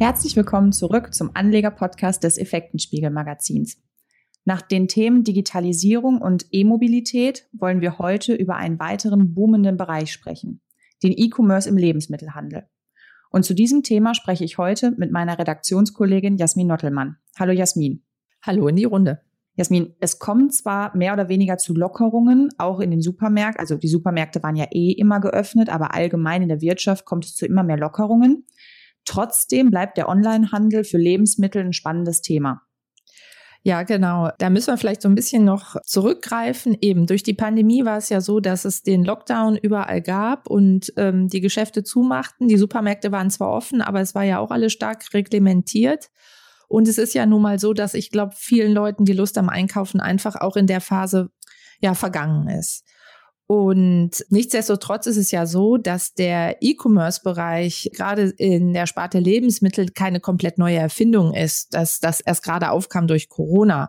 Herzlich willkommen zurück zum Anleger-Podcast des Effektenspiegel-Magazins. Nach den Themen Digitalisierung und E-Mobilität wollen wir heute über einen weiteren boomenden Bereich sprechen, den E-Commerce im Lebensmittelhandel. Und zu diesem Thema spreche ich heute mit meiner Redaktionskollegin Jasmin Nottelmann. Hallo Jasmin. Hallo in die Runde. Jasmin, es kommt zwar mehr oder weniger zu Lockerungen, auch in den Supermärkten. Also die Supermärkte waren ja eh immer geöffnet, aber allgemein in der Wirtschaft kommt es zu immer mehr Lockerungen. Trotzdem bleibt der Onlinehandel für Lebensmittel ein spannendes Thema. Ja, genau. Da müssen wir vielleicht so ein bisschen noch zurückgreifen. Eben durch die Pandemie war es ja so, dass es den Lockdown überall gab und ähm, die Geschäfte zumachten. Die Supermärkte waren zwar offen, aber es war ja auch alles stark reglementiert. Und es ist ja nun mal so, dass ich glaube, vielen Leuten die Lust am Einkaufen einfach auch in der Phase ja vergangen ist. Und nichtsdestotrotz ist es ja so, dass der E-Commerce-Bereich gerade in der Sparte Lebensmittel keine komplett neue Erfindung ist, dass das erst gerade aufkam durch Corona.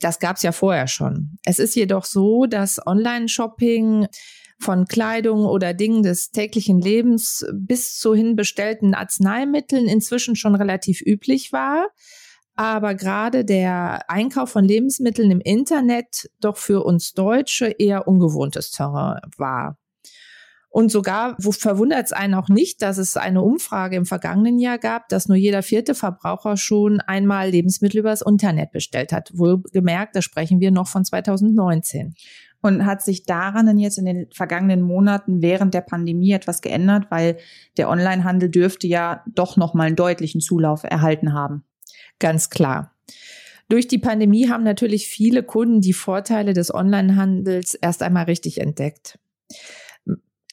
Das gab es ja vorher schon. Es ist jedoch so, dass Online-Shopping von Kleidung oder Dingen des täglichen Lebens bis zu hin bestellten Arzneimitteln inzwischen schon relativ üblich war aber gerade der Einkauf von Lebensmitteln im Internet doch für uns Deutsche eher ungewohntes Terrain war. Und sogar verwundert es einen auch nicht, dass es eine Umfrage im vergangenen Jahr gab, dass nur jeder vierte Verbraucher schon einmal Lebensmittel übers Internet bestellt hat. Wohlgemerkt, da sprechen wir noch von 2019. Und hat sich daran denn jetzt in den vergangenen Monaten während der Pandemie etwas geändert, weil der Onlinehandel dürfte ja doch noch mal einen deutlichen Zulauf erhalten haben? Ganz klar. Durch die Pandemie haben natürlich viele Kunden die Vorteile des Onlinehandels erst einmal richtig entdeckt.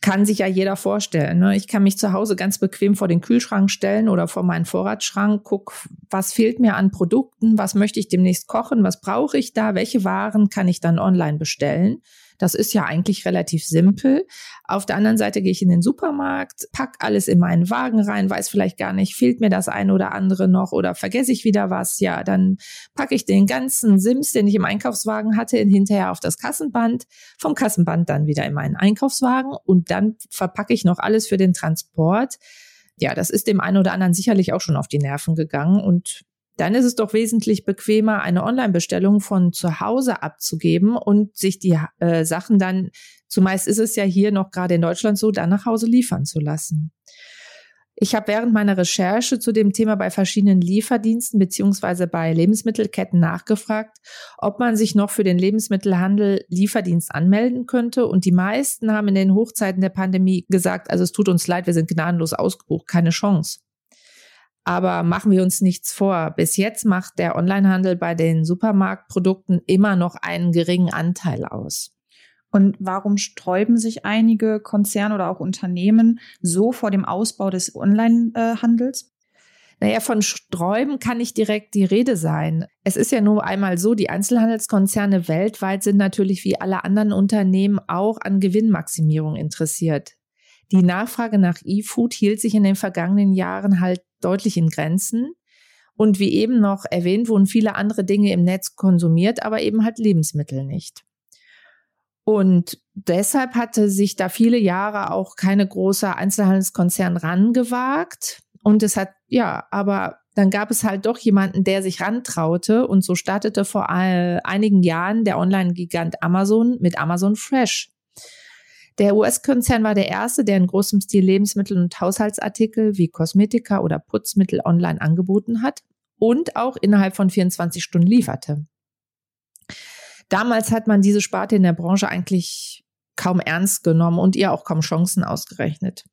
Kann sich ja jeder vorstellen. Ne? Ich kann mich zu Hause ganz bequem vor den Kühlschrank stellen oder vor meinen Vorratsschrank, guck, was fehlt mir an Produkten, was möchte ich demnächst kochen, was brauche ich da, welche Waren kann ich dann online bestellen das ist ja eigentlich relativ simpel. Auf der anderen Seite gehe ich in den Supermarkt, pack alles in meinen Wagen rein, weiß vielleicht gar nicht, fehlt mir das eine oder andere noch oder vergesse ich wieder was. Ja, dann packe ich den ganzen Sims, den ich im Einkaufswagen hatte, hinterher auf das Kassenband, vom Kassenband dann wieder in meinen Einkaufswagen und dann verpacke ich noch alles für den Transport ja, das ist dem einen oder anderen sicherlich auch schon auf die Nerven gegangen und dann ist es doch wesentlich bequemer, eine Online-Bestellung von zu Hause abzugeben und sich die äh, Sachen dann, zumeist ist es ja hier noch gerade in Deutschland so, dann nach Hause liefern zu lassen. Ich habe während meiner Recherche zu dem Thema bei verschiedenen Lieferdiensten beziehungsweise bei Lebensmittelketten nachgefragt, ob man sich noch für den Lebensmittelhandel Lieferdienst anmelden könnte. Und die meisten haben in den Hochzeiten der Pandemie gesagt, also es tut uns leid, wir sind gnadenlos ausgebucht, keine Chance. Aber machen wir uns nichts vor. Bis jetzt macht der Onlinehandel bei den Supermarktprodukten immer noch einen geringen Anteil aus. Und warum sträuben sich einige Konzerne oder auch Unternehmen so vor dem Ausbau des Onlinehandels? Naja, von Sträuben kann nicht direkt die Rede sein. Es ist ja nur einmal so, die Einzelhandelskonzerne weltweit sind natürlich wie alle anderen Unternehmen auch an Gewinnmaximierung interessiert. Die Nachfrage nach E-Food hielt sich in den vergangenen Jahren halt deutlich in Grenzen. Und wie eben noch erwähnt, wurden viele andere Dinge im Netz konsumiert, aber eben halt Lebensmittel nicht. Und deshalb hatte sich da viele Jahre auch keine große Einzelhandelskonzern rangewagt. Und es hat, ja, aber dann gab es halt doch jemanden, der sich rantraute. Und so startete vor einigen Jahren der Online-Gigant Amazon mit Amazon Fresh. Der US-Konzern war der erste, der in großem Stil Lebensmittel und Haushaltsartikel wie Kosmetika oder Putzmittel online angeboten hat und auch innerhalb von 24 Stunden lieferte. Damals hat man diese Sparte in der Branche eigentlich kaum ernst genommen und ihr auch kaum Chancen ausgerechnet.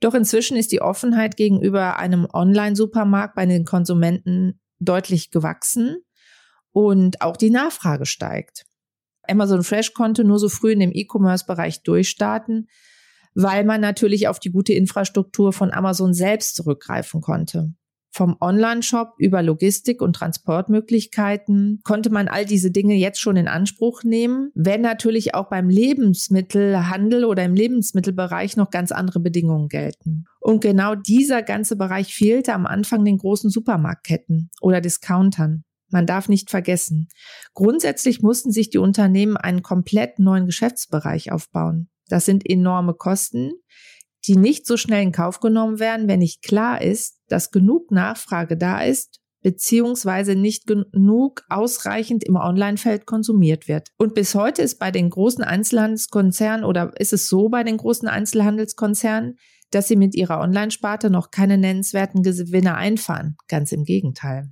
Doch inzwischen ist die Offenheit gegenüber einem Online-Supermarkt bei den Konsumenten deutlich gewachsen und auch die Nachfrage steigt. Amazon Fresh konnte nur so früh in dem E-Commerce-Bereich durchstarten, weil man natürlich auf die gute Infrastruktur von Amazon selbst zurückgreifen konnte. Vom Online-Shop über Logistik und Transportmöglichkeiten konnte man all diese Dinge jetzt schon in Anspruch nehmen, wenn natürlich auch beim Lebensmittelhandel oder im Lebensmittelbereich noch ganz andere Bedingungen gelten. Und genau dieser ganze Bereich fehlte am Anfang den großen Supermarktketten oder Discountern. Man darf nicht vergessen, grundsätzlich mussten sich die Unternehmen einen komplett neuen Geschäftsbereich aufbauen. Das sind enorme Kosten, die nicht so schnell in Kauf genommen werden, wenn nicht klar ist, dass genug Nachfrage da ist, beziehungsweise nicht genug ausreichend im Online-Feld konsumiert wird. Und bis heute ist bei den großen Einzelhandelskonzernen oder ist es so bei den großen Einzelhandelskonzernen, dass sie mit ihrer Online-Sparte noch keine nennenswerten Gewinne einfahren. Ganz im Gegenteil.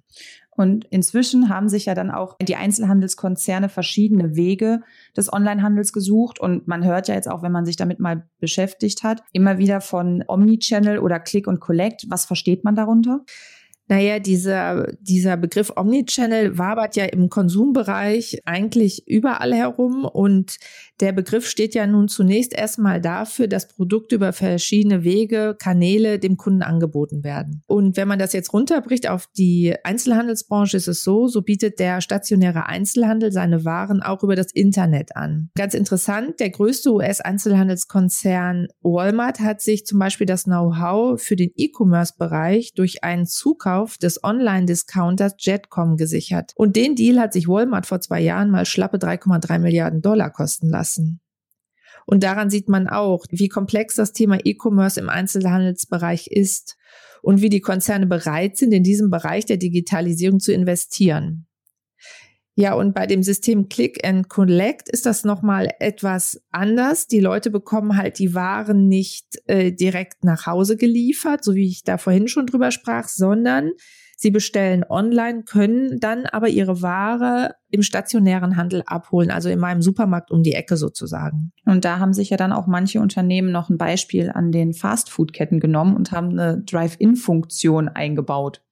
Und inzwischen haben sich ja dann auch die Einzelhandelskonzerne verschiedene Wege des Onlinehandels gesucht. Und man hört ja jetzt auch, wenn man sich damit mal beschäftigt hat, immer wieder von Omnichannel oder Click und Collect. Was versteht man darunter? Naja, dieser, dieser Begriff Omnichannel wabert ja im Konsumbereich eigentlich überall herum und der Begriff steht ja nun zunächst erstmal dafür, dass Produkte über verschiedene Wege, Kanäle dem Kunden angeboten werden. Und wenn man das jetzt runterbricht auf die Einzelhandelsbranche, ist es so, so bietet der stationäre Einzelhandel seine Waren auch über das Internet an. Ganz interessant, der größte US-Einzelhandelskonzern Walmart hat sich zum Beispiel das Know-how für den E-Commerce-Bereich durch einen Zukauf des Online-Discounters Jetcom gesichert. Und den Deal hat sich Walmart vor zwei Jahren mal schlappe 3,3 Milliarden Dollar kosten lassen. Und daran sieht man auch, wie komplex das Thema E-Commerce im Einzelhandelsbereich ist und wie die Konzerne bereit sind, in diesem Bereich der Digitalisierung zu investieren. Ja, und bei dem System Click and Collect ist das nochmal etwas anders. Die Leute bekommen halt die Waren nicht äh, direkt nach Hause geliefert, so wie ich da vorhin schon drüber sprach, sondern Sie bestellen online, können dann aber ihre Ware im stationären Handel abholen, also in meinem Supermarkt um die Ecke sozusagen. Und da haben sich ja dann auch manche Unternehmen noch ein Beispiel an den Fastfood-Ketten genommen und haben eine Drive-In-Funktion eingebaut.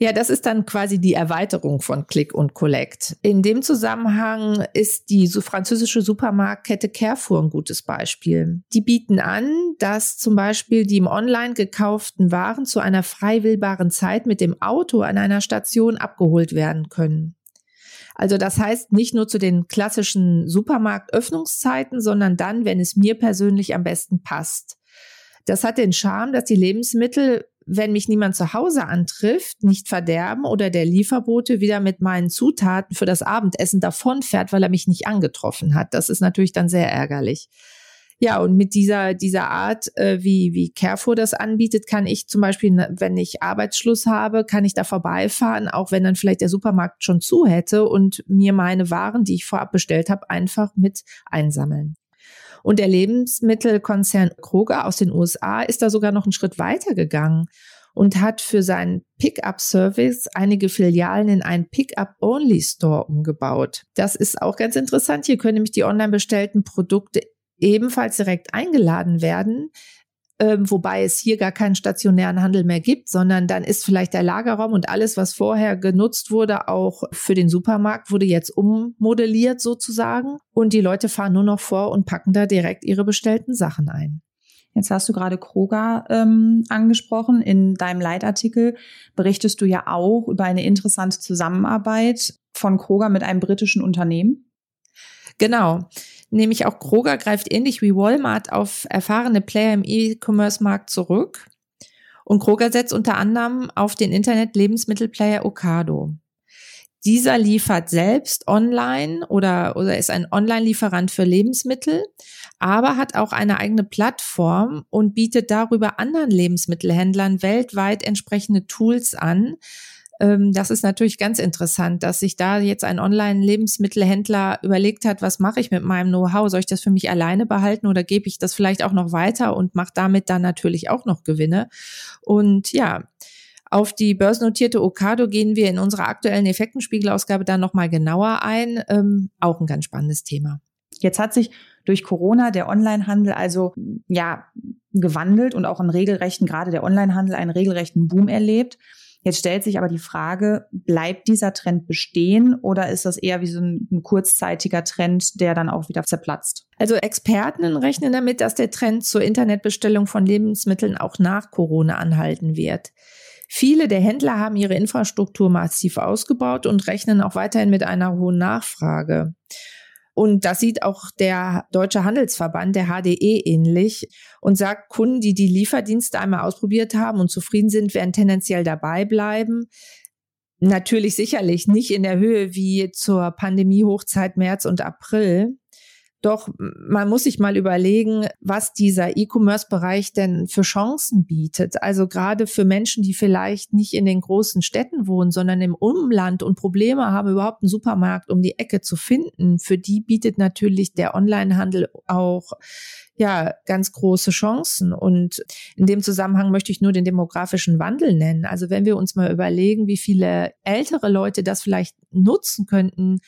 Ja, das ist dann quasi die Erweiterung von Click und Collect. In dem Zusammenhang ist die französische Supermarktkette Carrefour ein gutes Beispiel. Die bieten an, dass zum Beispiel die im Online gekauften Waren zu einer frei wählbaren Zeit mit dem Auto an einer Station abgeholt werden können. Also das heißt nicht nur zu den klassischen Supermarktöffnungszeiten, sondern dann, wenn es mir persönlich am besten passt. Das hat den Charme, dass die Lebensmittel wenn mich niemand zu Hause antrifft, nicht verderben oder der Lieferbote wieder mit meinen Zutaten für das Abendessen davonfährt, weil er mich nicht angetroffen hat. Das ist natürlich dann sehr ärgerlich. Ja, und mit dieser, dieser Art, äh, wie, wie Carrefour das anbietet, kann ich zum Beispiel, ne, wenn ich Arbeitsschluss habe, kann ich da vorbeifahren, auch wenn dann vielleicht der Supermarkt schon zu hätte und mir meine Waren, die ich vorab bestellt habe, einfach mit einsammeln. Und der Lebensmittelkonzern Kroger aus den USA ist da sogar noch einen Schritt weiter gegangen und hat für seinen Pickup-Service einige Filialen in einen Pickup-Only-Store umgebaut. Das ist auch ganz interessant. Hier können nämlich die online bestellten Produkte ebenfalls direkt eingeladen werden ähm, wobei es hier gar keinen stationären Handel mehr gibt, sondern dann ist vielleicht der Lagerraum und alles, was vorher genutzt wurde, auch für den Supermarkt, wurde jetzt ummodelliert sozusagen. Und die Leute fahren nur noch vor und packen da direkt ihre bestellten Sachen ein. Jetzt hast du gerade Kroger ähm, angesprochen. In deinem Leitartikel berichtest du ja auch über eine interessante Zusammenarbeit von Kroger mit einem britischen Unternehmen. Genau nämlich auch Kroger greift ähnlich wie Walmart auf erfahrene Player im E-Commerce-Markt zurück. Und Kroger setzt unter anderem auf den Internet-Lebensmittelplayer Ocado. Dieser liefert selbst online oder, oder ist ein Online-Lieferant für Lebensmittel, aber hat auch eine eigene Plattform und bietet darüber anderen Lebensmittelhändlern weltweit entsprechende Tools an, das ist natürlich ganz interessant, dass sich da jetzt ein Online-Lebensmittelhändler überlegt hat, was mache ich mit meinem Know-how? Soll ich das für mich alleine behalten oder gebe ich das vielleicht auch noch weiter und mache damit dann natürlich auch noch Gewinne? Und ja, auf die börsennotierte Okado gehen wir in unserer aktuellen Effektenspiegelausgabe dann nochmal genauer ein. Ähm, auch ein ganz spannendes Thema. Jetzt hat sich durch Corona der Onlinehandel also ja gewandelt und auch einen regelrechten, gerade der Onlinehandel einen regelrechten Boom erlebt. Jetzt stellt sich aber die Frage, bleibt dieser Trend bestehen oder ist das eher wie so ein, ein kurzzeitiger Trend, der dann auch wieder zerplatzt? Also Experten rechnen damit, dass der Trend zur Internetbestellung von Lebensmitteln auch nach Corona anhalten wird. Viele der Händler haben ihre Infrastruktur massiv ausgebaut und rechnen auch weiterhin mit einer hohen Nachfrage. Und das sieht auch der Deutsche Handelsverband, der HDE, ähnlich und sagt, Kunden, die die Lieferdienste einmal ausprobiert haben und zufrieden sind, werden tendenziell dabei bleiben. Natürlich sicherlich nicht in der Höhe wie zur Pandemie-Hochzeit März und April. Doch man muss sich mal überlegen, was dieser E-Commerce-Bereich denn für Chancen bietet. Also gerade für Menschen, die vielleicht nicht in den großen Städten wohnen, sondern im Umland und Probleme haben, überhaupt einen Supermarkt um die Ecke zu finden. Für die bietet natürlich der Onlinehandel auch ja, ganz große Chancen. Und in dem Zusammenhang möchte ich nur den demografischen Wandel nennen. Also wenn wir uns mal überlegen, wie viele ältere Leute das vielleicht nutzen könnten,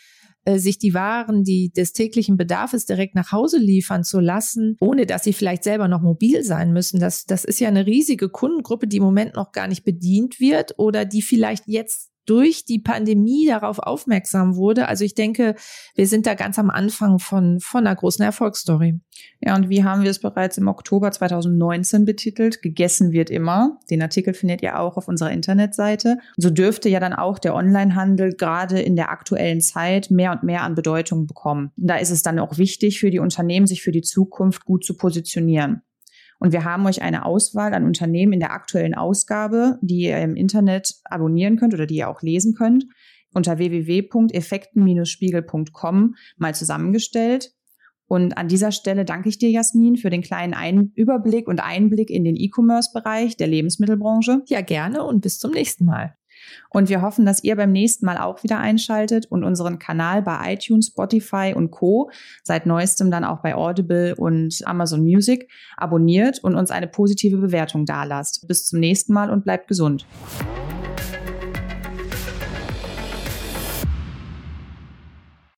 äh, sich die Waren, die des täglichen Bedarfs direkt nach Hause liefern zu lassen, ohne dass sie vielleicht selber noch mobil sein müssen. Das, das ist ja eine riesige Kundengruppe, die im Moment noch gar nicht bedient wird oder die vielleicht jetzt durch die Pandemie darauf aufmerksam wurde. Also ich denke, wir sind da ganz am Anfang von, von einer großen Erfolgsstory. Ja, und wie haben wir es bereits im Oktober 2019 betitelt? Gegessen wird immer. Den Artikel findet ihr auch auf unserer Internetseite. So dürfte ja dann auch der Onlinehandel gerade in der aktuellen Zeit mehr und mehr an Bedeutung bekommen. Da ist es dann auch wichtig für die Unternehmen, sich für die Zukunft gut zu positionieren. Und wir haben euch eine Auswahl an Unternehmen in der aktuellen Ausgabe, die ihr im Internet abonnieren könnt oder die ihr auch lesen könnt, unter www.effekten-spiegel.com mal zusammengestellt. Und an dieser Stelle danke ich dir, Jasmin, für den kleinen Ein Überblick und Einblick in den E-Commerce-Bereich der Lebensmittelbranche. Ja, gerne und bis zum nächsten Mal. Und wir hoffen, dass ihr beim nächsten Mal auch wieder einschaltet und unseren Kanal bei iTunes, Spotify und Co. seit neuestem dann auch bei Audible und Amazon Music abonniert und uns eine positive Bewertung dalasst. Bis zum nächsten Mal und bleibt gesund.